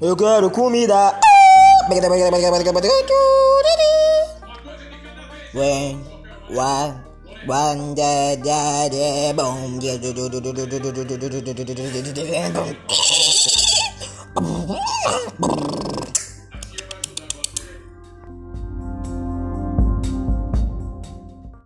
Eu quero comida. When, one, one, da, da, da, boom, yeah,